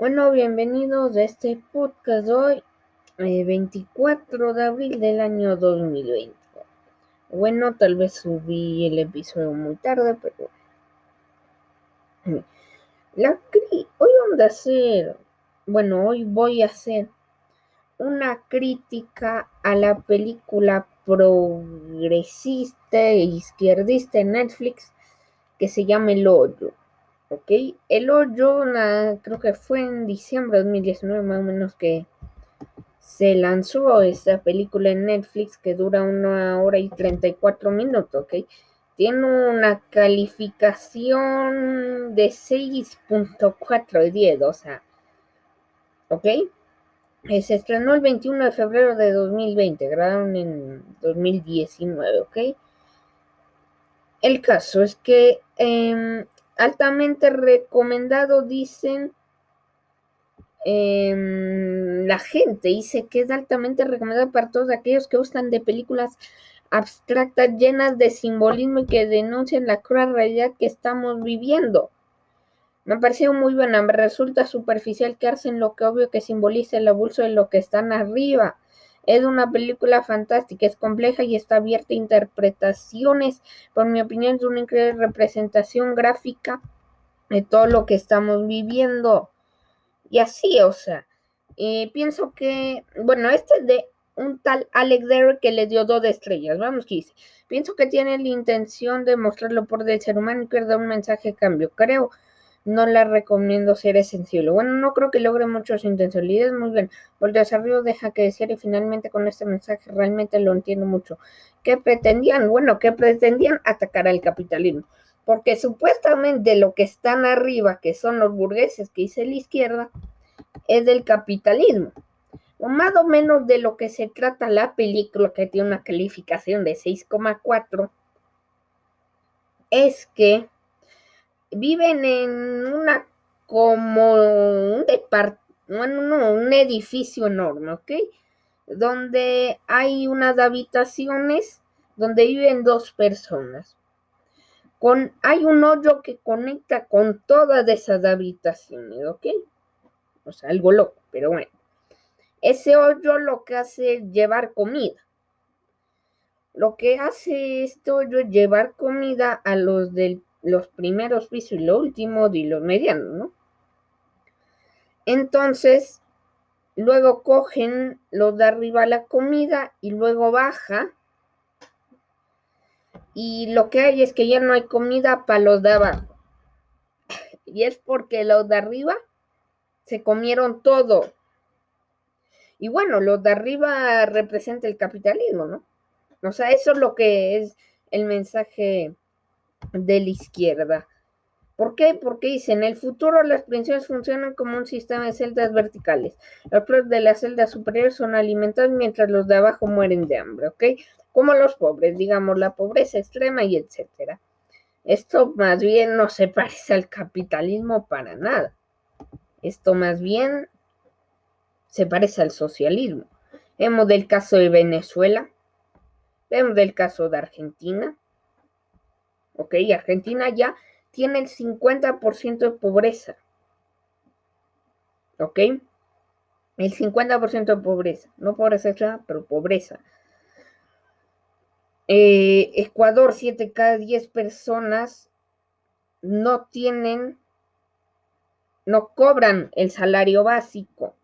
Bueno, bienvenidos a este podcast hoy, 24 eh, de abril del año 2020. Bueno, tal vez subí el episodio muy tarde, pero... La hoy vamos a hacer, bueno, hoy voy a hacer una crítica a la película progresista e izquierdista en Netflix que se llama El Hoyo. ¿Ok? El hoyo, creo que fue en diciembre de 2019 más o menos que se lanzó esta película en Netflix que dura una hora y 34 minutos, ¿ok? Tiene una calificación de 6.4 de 10, o sea, ¿ok? Eh, se estrenó el 21 de febrero de 2020, grabaron en 2019, ¿ok? El caso es que em, altamente recomendado, dicen em, la gente, dice que es altamente recomendado para todos aquellos que gustan de películas abstractas llenas de simbolismo y que denuncian la cruel realidad que estamos viviendo. Me ha parecido muy buena, me resulta superficial quedarse en lo que obvio que simboliza el abuso de lo que están arriba. Es una película fantástica, es compleja y está abierta a interpretaciones. Por mi opinión, es una increíble representación gráfica de todo lo que estamos viviendo. Y así, o sea, eh, pienso que, bueno, este es de un tal Alec Derrick que le dio dos estrellas. Vamos, que dice. Pienso que tiene la intención de mostrarlo por del ser humano y que da un mensaje de cambio. Creo no la recomiendo ser sensible. Bueno, no creo que logre mucho su intencionalidad. Muy bien. el desarrollo deja que decir y finalmente con este mensaje realmente lo entiendo mucho. ¿Qué pretendían? Bueno, ¿qué pretendían? Atacar al capitalismo. Porque supuestamente lo que están arriba, que son los burgueses que dice la izquierda, es del capitalismo. Más o menos de lo que se trata la película, que tiene una calificación de 6,4, es que viven en una como un edificio enorme, ¿ok? Donde hay unas habitaciones donde viven dos personas. Con, hay un hoyo que conecta con todas esas habitaciones, ¿ok? O sea, algo loco, pero bueno. Ese hoyo lo que hace es llevar comida. Lo que hace este hoyo es llevar comida a los del los primeros pisos y lo último y los medianos, ¿no? Entonces, luego cogen los de arriba la comida y luego baja. Y lo que hay es que ya no hay comida para los de abajo. Y es porque los de arriba se comieron todo. Y bueno, los de arriba representa el capitalismo, ¿no? O sea, eso es lo que es el mensaje de la izquierda. ¿Por qué? Porque dice, en el futuro las pensiones funcionan como un sistema de celdas verticales. Los pobres de las celdas superiores son alimentados mientras los de abajo mueren de hambre, ¿ok? Como los pobres, digamos, la pobreza extrema y etcétera. Esto más bien no se parece al capitalismo para nada. Esto más bien se parece al socialismo. Vemos del caso de Venezuela, vemos del caso de Argentina, ¿ok? Argentina ya tiene el 50% de pobreza, ¿ok? El 50% de pobreza, no pobreza pero pobreza. Eh, Ecuador, 7 cada 10 personas no tienen, no cobran el salario básico,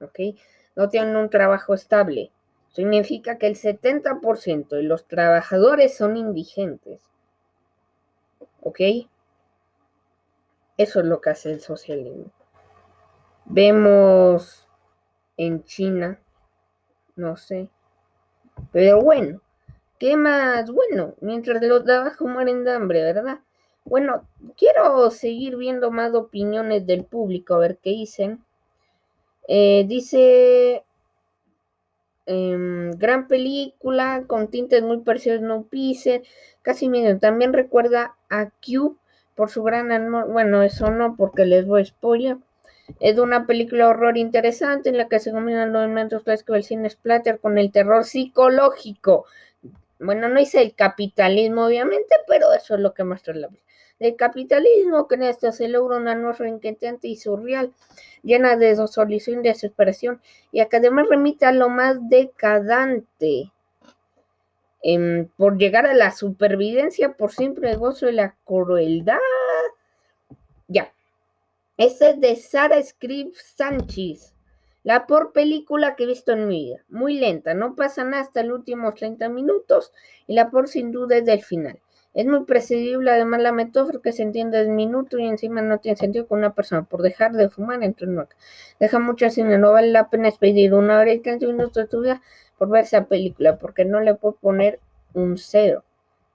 ¿ok? No tienen un trabajo estable. Significa que el 70% de los trabajadores son indigentes. ¿Ok? Eso es lo que hace el socialismo. Vemos en China, no sé. Pero bueno, ¿qué más? Bueno, mientras los de abajo mueren de hambre, ¿verdad? Bueno, quiero seguir viendo más opiniones del público, a ver qué dicen. Eh, dice Em, gran película con tintes muy parecidos a Snowpiercer, casi medio. También recuerda a Q por su gran amor. Bueno, eso no, porque les voy a spoiler. Es una película horror interesante en la que se combinan los elementos clásicos del cine splatter con el terror psicológico. Bueno, no hice el capitalismo, obviamente, pero eso es lo que muestra la del capitalismo, que en esto se logra una nueva inquietante y surreal, llena de solución y desesperación, y que además remite a lo más decadente. Em, por llegar a la supervivencia por simple gozo de la crueldad. Ya. Este es de Sara Scripps Sánchez. La por película que he visto en mi vida. Muy lenta, no pasa nada hasta los últimos 30 minutos y la por sin duda es del final. Es muy predecible, además la metáfora que se entiende del minuto y encima no tiene sentido con una persona por dejar de fumar entre una Deja mucho cine, no vale la pena expedir una hora y 30 minutos de tu vida por ver esa película, porque no le puedo poner un cero,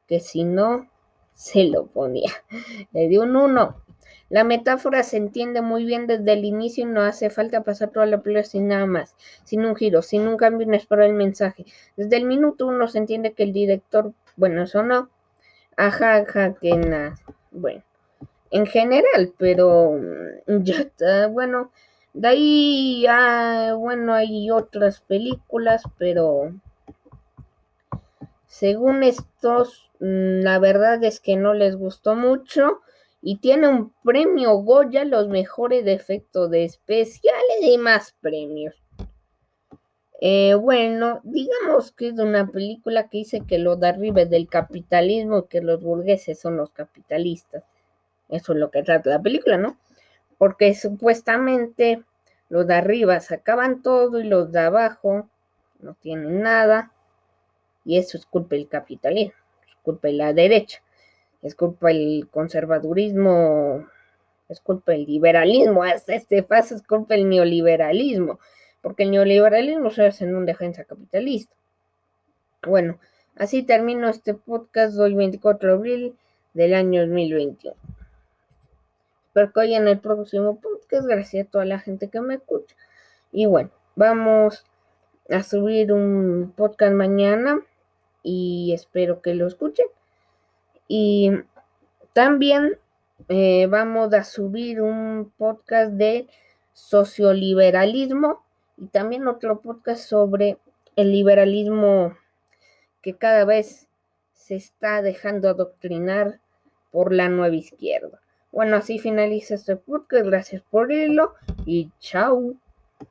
que si no, se lo ponía. Le di un 1. La metáfora se entiende muy bien desde el inicio y no hace falta pasar toda la película sin nada más, sin un giro, sin un cambio inesperado del mensaje. Desde el minuto uno se entiende que el director, bueno, eso no, ajá, ajá, que nada, bueno, en general, pero mm, ya está, bueno, de ahí, ah, bueno, hay otras películas, pero según estos, mm, la verdad es que no les gustó mucho y tiene un premio Goya, los mejores efectos de especiales y más premios. Eh, bueno, digamos que es una película que dice que lo de arriba es del capitalismo, que los burgueses son los capitalistas. Eso es lo que trata la película, ¿no? Porque supuestamente los de arriba sacaban todo y los de abajo no tienen nada. Y eso es culpa del capitalismo, es culpa de la derecha es culpa del conservadurismo, es culpa del liberalismo, este paso es culpa del neoliberalismo, porque el neoliberalismo se hace en un defensa capitalista. Bueno, así termino este podcast hoy 24 de abril del año 2021. Espero que en el próximo podcast, gracias a toda la gente que me escucha. Y bueno, vamos a subir un podcast mañana y espero que lo escuchen. Y también eh, vamos a subir un podcast de socioliberalismo y también otro podcast sobre el liberalismo que cada vez se está dejando adoctrinar por la nueva izquierda. Bueno, así finaliza este podcast. Gracias por verlo y chao.